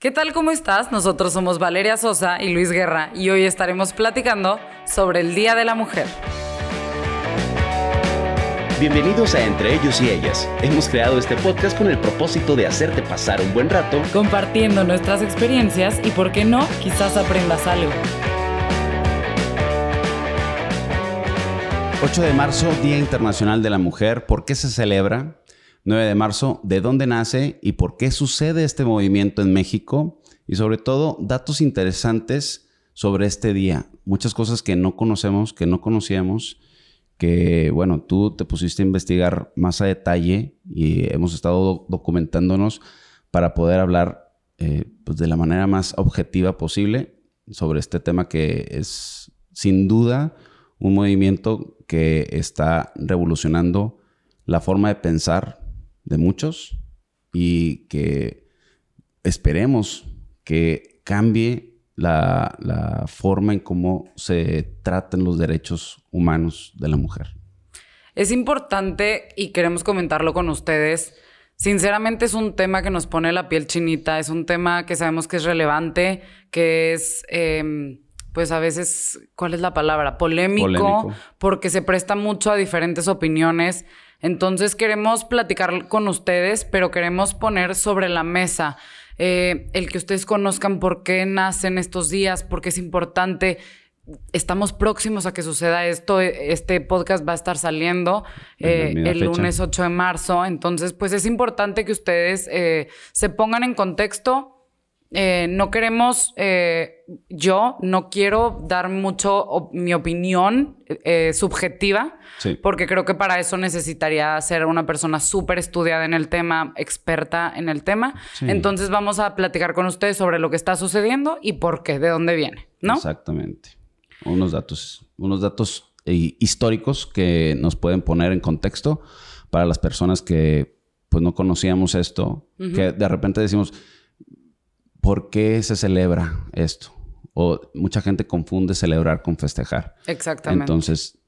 ¿Qué tal? ¿Cómo estás? Nosotros somos Valeria Sosa y Luis Guerra y hoy estaremos platicando sobre el Día de la Mujer. Bienvenidos a Entre ellos y ellas. Hemos creado este podcast con el propósito de hacerte pasar un buen rato compartiendo nuestras experiencias y, por qué no, quizás aprendas algo. 8 de marzo, Día Internacional de la Mujer. ¿Por qué se celebra? 9 de marzo, de dónde nace y por qué sucede este movimiento en México y sobre todo datos interesantes sobre este día. Muchas cosas que no conocemos, que no conocíamos, que bueno, tú te pusiste a investigar más a detalle y hemos estado documentándonos para poder hablar eh, pues de la manera más objetiva posible sobre este tema que es sin duda un movimiento que está revolucionando la forma de pensar de muchos y que esperemos que cambie la, forma en cómo se tratan los derechos humanos de la mujer. Es importante y queremos comentarlo con ustedes. Sinceramente es un tema que nos pone la piel chinita, es un tema que sabemos que es relevante, que es, em, pues a veces, ¿cuál es la palabra? Polémico, porque se presta mucho a diferentes opiniones. Entonces queremos platicar con ustedes, pero queremos poner sobre la mesa eh, el que ustedes conozcan por qué nacen estos días, por qué es importante. Estamos próximos a que suceda esto. Este podcast va a estar saliendo eh, el lunes 8 de marzo. Entonces, pues es importante que ustedes eh, se pongan en contexto eh, no queremos, eh, yo no quiero dar mucho mi opinión eh, subjetiva, porque creo que para eso necesitaría ser una persona súper estudiada en el tema, experta en el tema. Entonces vamos a platicar con ustedes sobre lo que está sucediendo y por qué, de dónde viene, ¿no? Exactamente. Unos datos, unos datos históricos que nos pueden poner en contexto para las personas que pues no conocíamos esto, que de repente decimos ¿por qué se celebra esto? O mucha gente confunde celebrar con festejar. Exactamente. Entonces,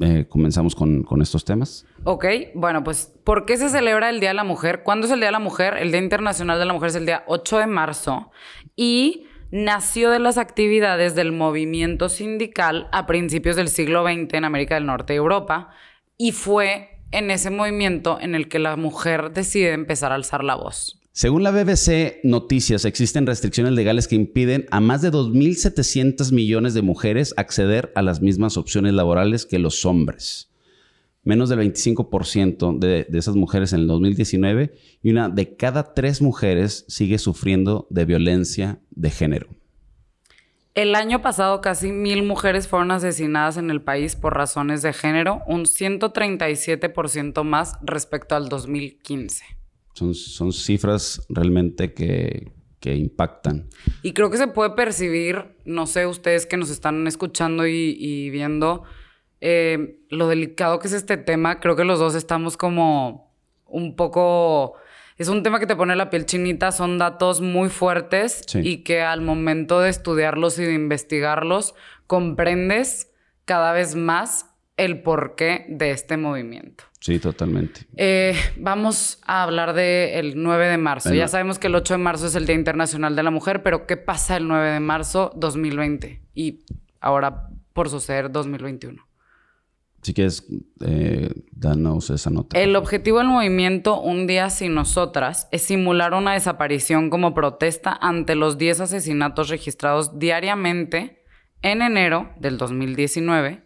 eh, comenzamos con, con, estos temas. Ok, bueno, pues, ¿por qué se celebra el Día de la Mujer? ¿Cuándo es el Día de la Mujer? El Día Internacional de la Mujer es el día 8 de marzo y nació de las actividades del movimiento sindical a principios del siglo XX en América del Norte y Europa y fue en ese movimiento en el que la mujer decide empezar a alzar la voz. Según la BBC Noticias, existen restricciones legales que impiden a más de 2.700 millones de mujeres acceder a las mismas opciones laborales que los hombres. Menos del 25% de, esas mujeres en el 2019 y una de cada tres mujeres sigue sufriendo de violencia de género. El año pasado casi mil mujeres fueron asesinadas en el país por razones de género, un 137% más respecto al 2015. Son, cifras realmente que, impactan. Y creo que se puede percibir, no sé, ustedes que nos están escuchando y, viendo eh, lo delicado que es este tema, creo que los dos estamos como un poco... Es un tema que te pone la piel chinita, son datos muy fuertes y que al momento de estudiarlos y de investigarlos comprendes cada vez más el porqué de este movimiento. Sí, totalmente. Eh, vamos a hablar del 9 de marzo. Ya sabemos que el 8 de marzo es el Día Internacional de la Mujer, pero ¿qué pasa el 9 de marzo 2020? Y ahora por suceder 2021. Si quieres, eh, danos esa nota. El objetivo del movimiento Un Día Sin Nosotras es simular una desaparición como protesta ante los 10 asesinatos registrados diariamente en enero del 2019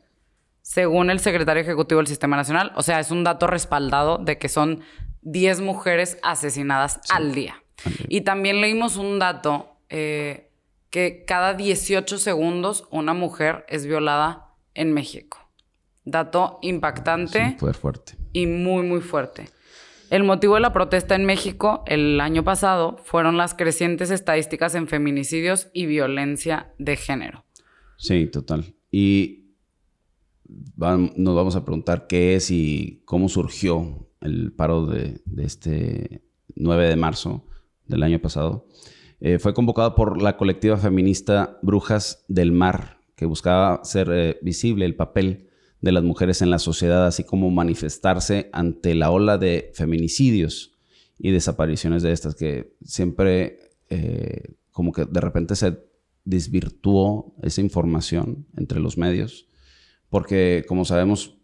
según el secretario ejecutivo del Sistema Nacional. O sea, es un dato respaldado de que son 10 mujeres asesinadas al día. Y también leímos un dato eh, que cada 18 segundos una mujer es violada en México. Dato impactante. Sí, fuerte. Y muy, muy fuerte. El motivo de la protesta en México el año pasado fueron las crecientes estadísticas en feminicidios y violencia de género. Sí, total. Y nos vamos a preguntar qué es y cómo surgió el paro de, este 9 de marzo del año pasado. Eh, fue convocado por la colectiva feminista Brujas del Mar, que buscaba ser eh, visible el papel de las mujeres en la sociedad, así como manifestarse ante la ola de feminicidios y desapariciones de estas, que siempre eh, como que de repente se desvirtuó esa información entre los medios, porque como sabemos,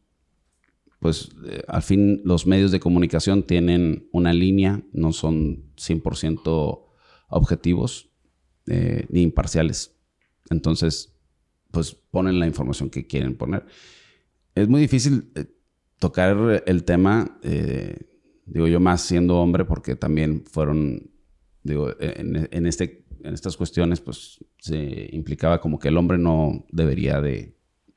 pues eh, al fin los medios de comunicación tienen una línea, no son 100% objetivos eh, ni imparciales. Entonces, pues ponen la información que quieren poner. Es muy difícil eh, tocar el tema, digo yo más siendo hombre, porque también fueron, digo, en, este, en estas cuestiones, pues se implicaba como que el hombre no debería de,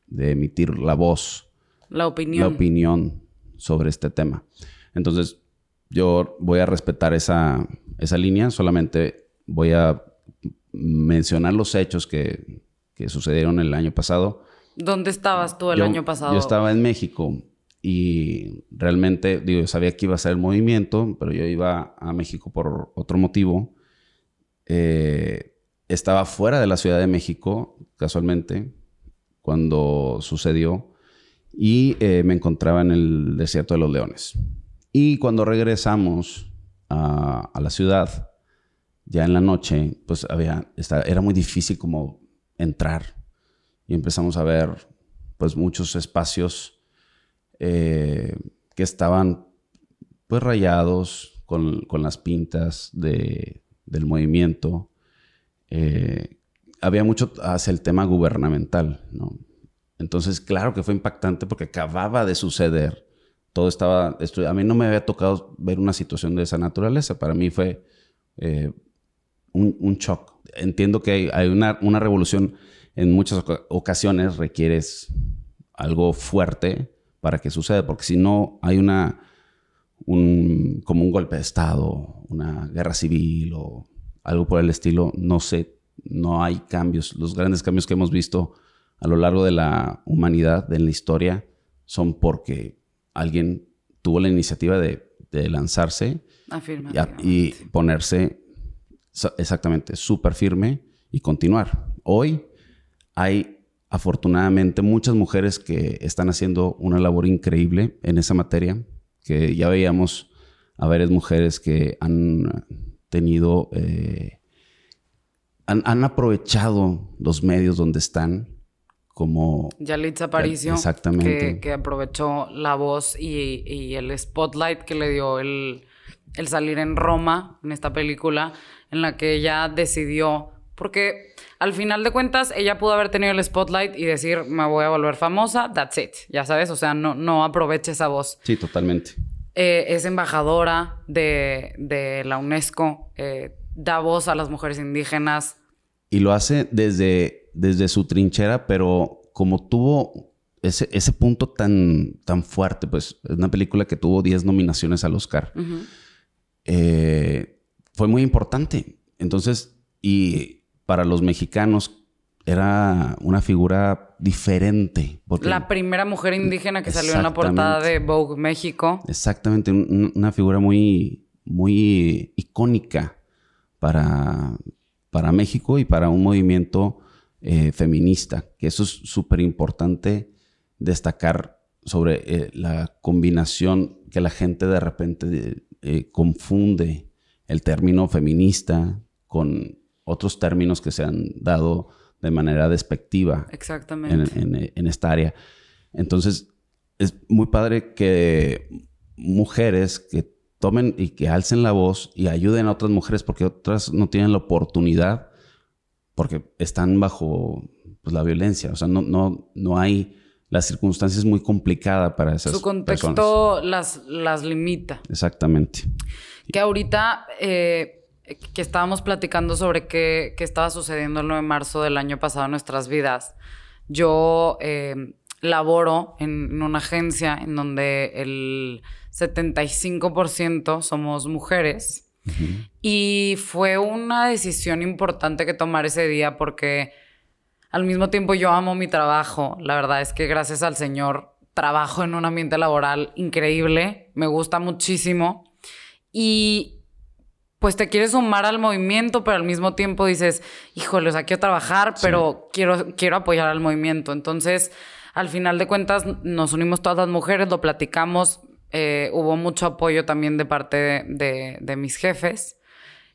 de emitir la voz la opinión. La opinión sobre este tema. Entonces, yo voy a respetar esa, esa línea, solamente voy a mencionar los hechos que, que, sucedieron el año pasado. ¿Dónde estabas tú el año pasado? Yo estaba en México y realmente, digo, sabía que iba a ser el movimiento, pero yo iba a México por otro motivo. Eh, estaba fuera de la Ciudad de México, casualmente, cuando sucedió y eh, me encontraba en el desierto de los leones. Y cuando regresamos a, la ciudad, ya en la noche, pues había, era muy difícil como entrar y empezamos a ver pues muchos espacios eh, que estaban pues rayados con, las pintas de, del movimiento. Eh, había mucho hacia el tema gubernamental, ¿no? Entonces, claro que fue impactante porque acababa de suceder. Todo estaba... A mí no me había tocado ver una situación de esa naturaleza. Para mí fue eh, un, shock. Entiendo que hay, una, revolución en muchas ocasiones requieres algo fuerte para que suceda, porque si no hay una un, como un golpe de estado, una guerra civil o algo por el estilo, no sé, no hay cambios. Los grandes cambios que hemos visto a lo largo de la humanidad, de la historia, son porque alguien tuvo la iniciativa de, lanzarse y, ponerse exactamente súper firme y continuar. Hoy hay afortunadamente muchas mujeres que están haciendo una labor increíble en esa materia, que ya veíamos a varias mujeres que han tenido, eh, han aprovechado los medios donde están como... Yalitza Aparicio. Exactamente. Que, aprovechó la voz y, el spotlight que le dio el, el salir en Roma, en esta película, en la que ella decidió... Porque al final de cuentas, ella pudo haber tenido el spotlight y decir, me voy a volver famosa, that's it, ya sabes, o sea, no, no aproveche esa voz. Sí, totalmente. Eh, es embajadora de, de la UNESCO, eh, da voz a las mujeres indígenas. Y lo hace desde desde su trinchera, pero como tuvo ese, ese punto tan, tan fuerte, pues es una película que tuvo 10 nominaciones al Oscar, eh, fue muy importante. Entonces, y para los mexicanos era una figura diferente. la primera mujer indígena que salió en la portada de Vogue México. Exactamente, una figura muy, muy icónica para, para México y para un movimiento eh, feminista, que eso es súper importante destacar sobre eh, la combinación que la gente de repente eh, confunde el término feminista con otros términos que se han dado de manera despectiva Exactamente. En, en, esta área. Entonces, es muy padre que mujeres que tomen y que alcen la voz y ayuden a otras mujeres porque otras no tienen la oportunidad porque están bajo pues, la violencia. O sea, no, no, no hay... La circunstancia es muy complicada para esas Su contexto Las, las limita. Exactamente. Que ahorita eh, que estábamos platicando sobre qué, qué, estaba sucediendo el 9 de marzo del año pasado en nuestras vidas, yo eh, laboro en, una agencia en donde el 75% somos mujeres y fue una decisión importante que tomar ese día porque al mismo tiempo yo amo mi trabajo. La verdad es que gracias al Señor trabajo en un ambiente laboral increíble, me gusta muchísimo. Y pues te quieres sumar al movimiento, pero al mismo tiempo dices, híjole, o sea, quiero trabajar, pero quiero, quiero apoyar al movimiento. Entonces, al final de cuentas, nos unimos todas las mujeres, lo platicamos, eh, hubo mucho apoyo también de parte de, mis jefes.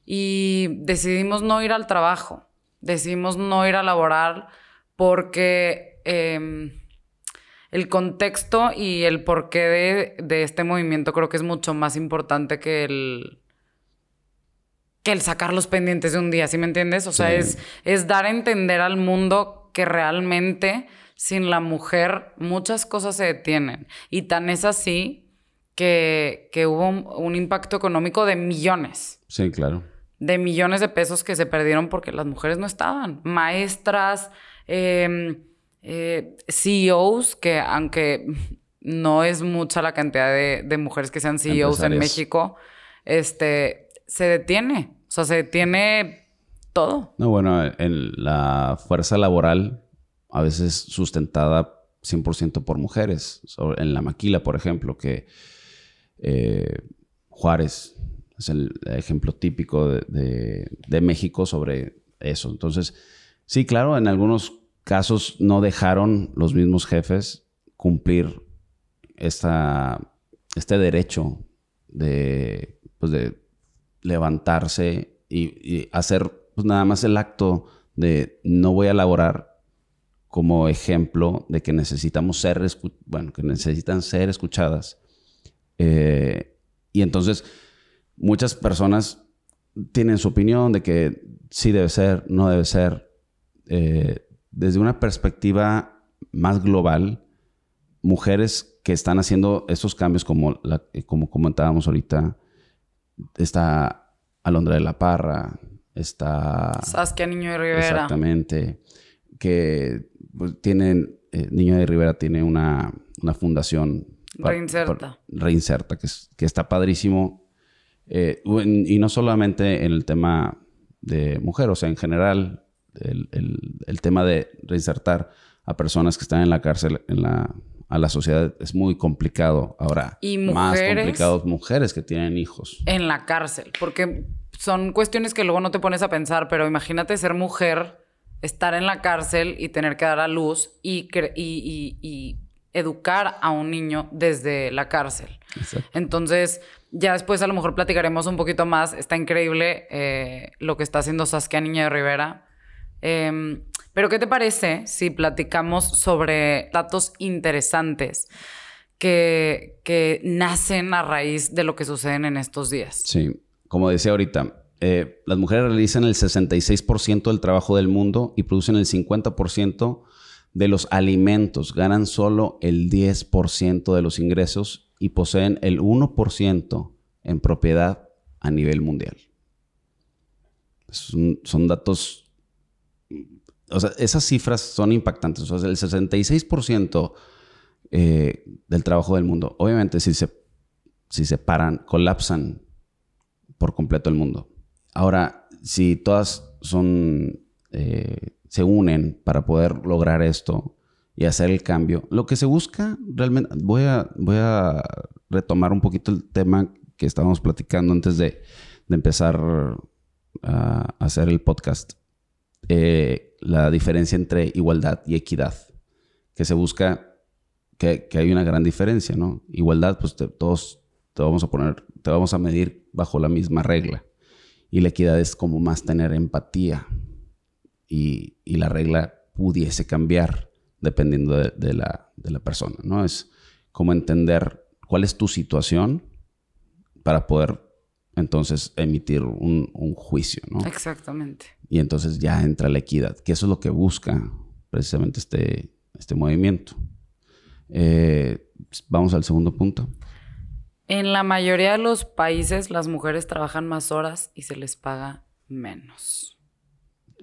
y decidimos no ir al trabajo, decidimos no ir a laborar porque em, el contexto y el porqué de, este movimiento creo que es mucho más importante que el, que el sacar los pendientes de un día, ¿sí me entiendes? O sea, es, es dar a entender al mundo que realmente sin la mujer muchas cosas se detienen. Y tan es así que, que hubo un, impacto económico de millones. Sí, claro. De millones de pesos que se perdieron porque las mujeres no estaban. Maestras, em, eh, CEOs, que aunque no es mucha la cantidad de, mujeres que sean CEOs en México, este, se detiene. O sea, se detiene todo. No, bueno, en la fuerza laboral, a veces sustentada 100% por mujeres. en la maquila, por ejemplo, que eh, Juárez es el ejemplo típico de, de México sobre eso. Entonces, sí, claro, en algunos casos no dejaron los mismos jefes cumplir esta, este derecho de, pues de levantarse y, hacer pues nada más el acto de no voy a elaborar como ejemplo de que necesitamos ser, bueno, que necesitan ser escuchadas. Eh, y entonces muchas personas tienen su opinión de que sí debe ser, no debe ser. Eh, desde una perspectiva más global, mujeres que están haciendo esos cambios como, como comentábamos ahorita, está Alondra de la Parra, está... Saskia Niño de Rivera. Exactamente. Que pues, tienen, eh, Niño de Rivera tiene una, fundación. Reinserta. reinserta, que, que está padrísimo. Eh, y no solamente en el tema de mujer, o sea, en general, el, tema de reinsertar a personas que están en la cárcel en la, a la sociedad es muy complicado. Ahora, y más complicado mujeres que tienen hijos. En la cárcel, porque son cuestiones que luego no te pones a pensar, pero imagínate ser mujer, estar en la cárcel y tener que dar a luz y, y, educar a un niño desde la cárcel. Entonces, ya después a lo mejor platicaremos un poquito más. Está increíble eh, lo que está haciendo Saskia Niña de Rivera. Em, pero, ¿qué te parece si platicamos sobre datos interesantes que, que nacen a raíz de lo que suceden en estos días? Sí, como decía ahorita, eh, las mujeres realizan el 66% del trabajo del mundo y producen el 50% de los alimentos, ganan solo el 10% de los ingresos y poseen el 1% en propiedad a nivel mundial. Son, datos esas cifras son impactantes. O sea, el 66% eh, del trabajo del mundo, obviamente si se, si se paran, colapsan por completo el mundo. Ahora, si todas son, eh, se unen para poder lograr esto y hacer el cambio, lo que se busca realmente, voy a, voy a retomar un poquito el tema que estábamos platicando antes de, empezar a hacer el podcast. Eh, la diferencia entre igualdad y equidad, que se busca que, hay una gran diferencia, ¿no? Igualdad, pues todos te vamos a poner, te vamos a medir bajo la misma regla. Y la equidad es como más tener empatía. Y, la regla pudiese cambiar dependiendo de, la, persona, ¿no? Es como entender cuál es tu situación para poder entonces emitir un, un juicio, ¿no? Exactamente y entonces ya entra la equidad, que eso es lo que busca precisamente este, este movimiento. Eh, vamos al segundo punto. En la mayoría de los países las mujeres trabajan más horas y se les paga menos.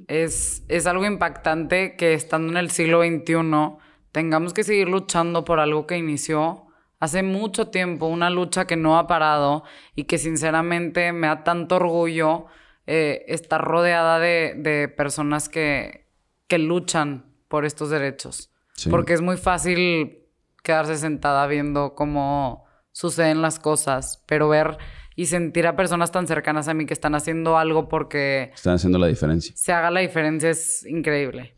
Es, es algo impactante que estando en el siglo XXI tengamos que seguir luchando por algo que inició hace mucho tiempo, una lucha que no ha parado y que sinceramente me da tanto orgullo eh, estar rodeada de, personas que, luchan por estos derechos. Porque es muy fácil quedarse sentada viendo cómo suceden las cosas, pero ver y sentir a personas tan cercanas a mí que están haciendo algo porque... Están haciendo la diferencia. Se haga la diferencia es increíble.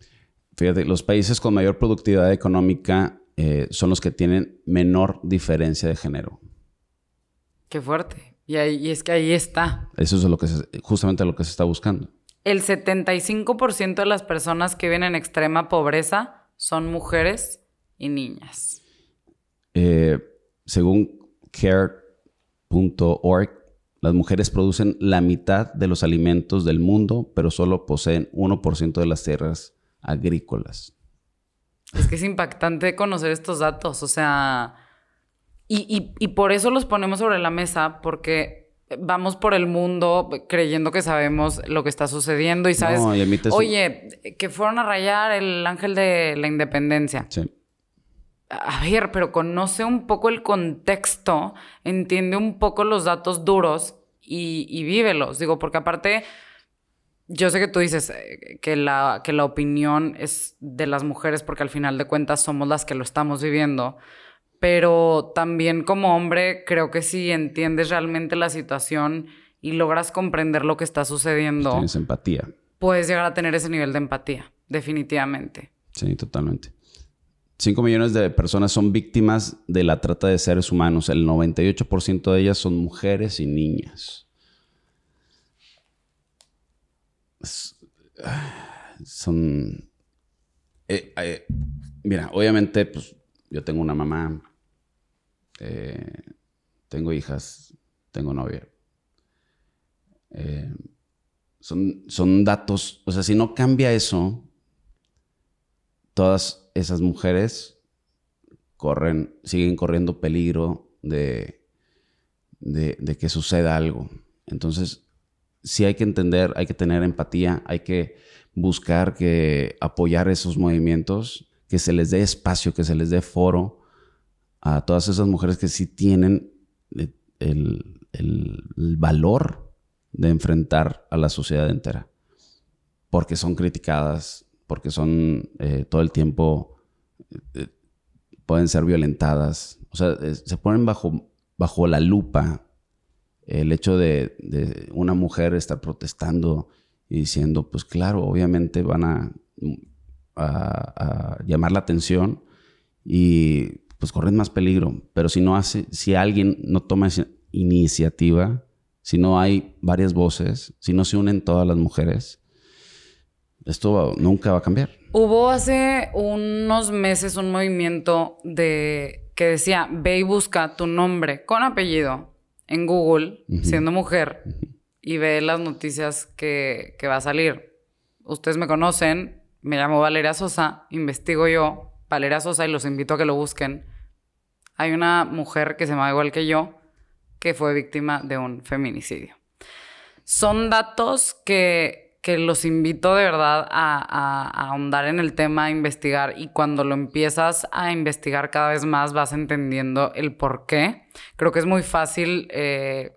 Fíjate, los países con mayor productividad económica eh, son los que tienen menor diferencia de género. Qué fuerte. Y, ahí, es que ahí está. Eso es lo que justamente lo que se está buscando. El 75% de las personas que viven en extrema pobreza son mujeres y niñas. Eh, según care.org, las mujeres producen la mitad de los alimentos del mundo, pero solo poseen 1% de las tierras agrícolas. Es que es impactante conocer estos datos, o sea, y, por eso los ponemos sobre la mesa, porque vamos por el mundo creyendo que sabemos lo que está sucediendo y sabes, oye, que fueron a rayar el ángel de la independencia. Sí. A ver, pero conoce un poco el contexto, entiende un poco los datos duros y, y vívelos. Digo, porque aparte, yo sé que tú dices eh, que la, que la opinión es de las mujeres porque al final de cuentas somos las que lo estamos viviendo pero también como hombre creo que si entiendes realmente la situación y logras comprender lo que está sucediendo. tienes empatía. Puedes llegar a tener ese nivel de empatía, definitivamente. Sí, totalmente. 5 millones de personas son víctimas de la trata de seres humanos. El 98% de ellas son mujeres y niñas. Son... Eh, eh, mira, obviamente, pues yo tengo una mamá eh, tengo hijas, tengo novia. Son, son datos, o sea, si no cambia eso, todas esas mujeres corren, siguen corriendo peligro de, de, que suceda algo. Entonces, sí hay que entender, hay que tener empatía, hay que buscar que apoyar esos movimientos, que se les dé espacio, que se les dé foro a todas esas mujeres que sí tienen eh, el, valor de enfrentar a la sociedad entera. Porque son criticadas, porque son eh, todo el tiempo, eh, pueden ser violentadas. O sea, se ponen bajo, bajo la lupa el hecho de, una mujer estar protestando y diciendo, pues claro, obviamente van a, llamar la atención y pues corren más peligro. Pero si no hace, si alguien no toma esa iniciativa, si no hay varias voces, si no se unen todas las mujeres, esto nunca va a cambiar. Hubo hace unos meses un movimiento de que decía, ve y busca tu nombre con apellido en Google, siendo mujer, y ve las noticias que, que va a salir. Ustedes me conocen, me llamo Valeria Sosa, investigo yo, Valeria Sosa, y los invito a que lo busquen hay una mujer que se llama igual que yo que fue víctima de un feminicidio. Son datos que, que los invito de verdad a, ahondar en el tema, a investigar y cuando lo empiezas a investigar cada vez más vas entendiendo el por qué. Creo que es muy fácil eh,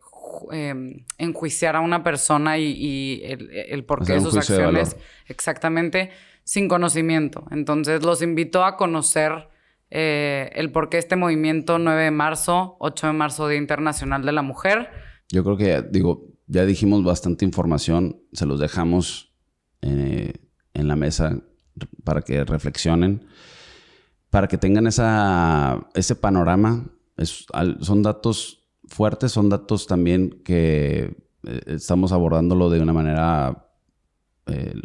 em, enjuiciar a una persona y, el, el porqué de sus acciones exactamente sin conocimiento. Entonces los invito a conocer eh, el por qué este movimiento 9 de marzo, 8 de marzo, Día Internacional de la Mujer. Yo creo que, digo, ya dijimos bastante información, se los dejamos eh, en la mesa para que reflexionen, para que tengan esa, ese panorama. son datos fuertes, son datos también que eh, estamos abordándolo de una manera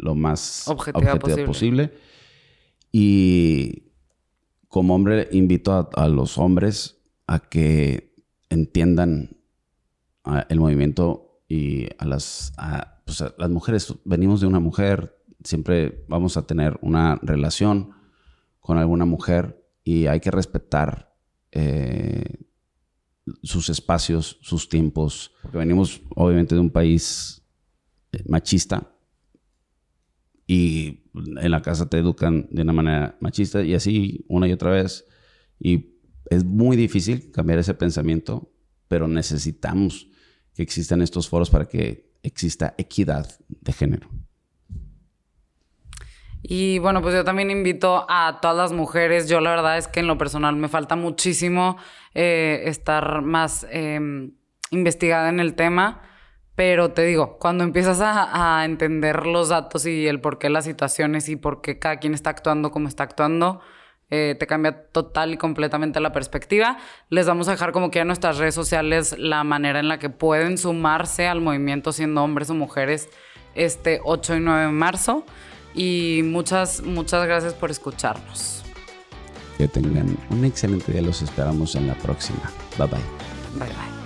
lo más objetiva, posible. posible. Y como hombre invito a, los hombres a que entiendan el movimiento y a las, pues, las mujeres. Venimos de una mujer, siempre vamos a tener una relación con alguna mujer y hay que respetar eh, sus espacios, sus tiempos, porque venimos obviamente de un país eh, machista y en la casa te educan de una manera machista y así una y otra vez. Y es muy difícil cambiar ese pensamiento, pero necesitamos que existan estos foros para que exista equidad de género. Y bueno, pues yo también invito a todas las mujeres. Yo la verdad es que en lo personal me falta muchísimo eh, estar más em, investigada en el tema. Pero te digo, cuando empiezas a, entender los datos y el por qué las situaciones y por qué cada quien está actuando como está actuando, eh, te cambia total y completamente la perspectiva. Les vamos a dejar como que en nuestras redes sociales la manera en la que pueden sumarse al movimiento siendo hombres o mujeres este 8 y 9 de marzo. Y muchas, muchas gracias por escucharnos. Que tengan un excelente día. Los esperamos en la próxima. Bye bye. Bye bye.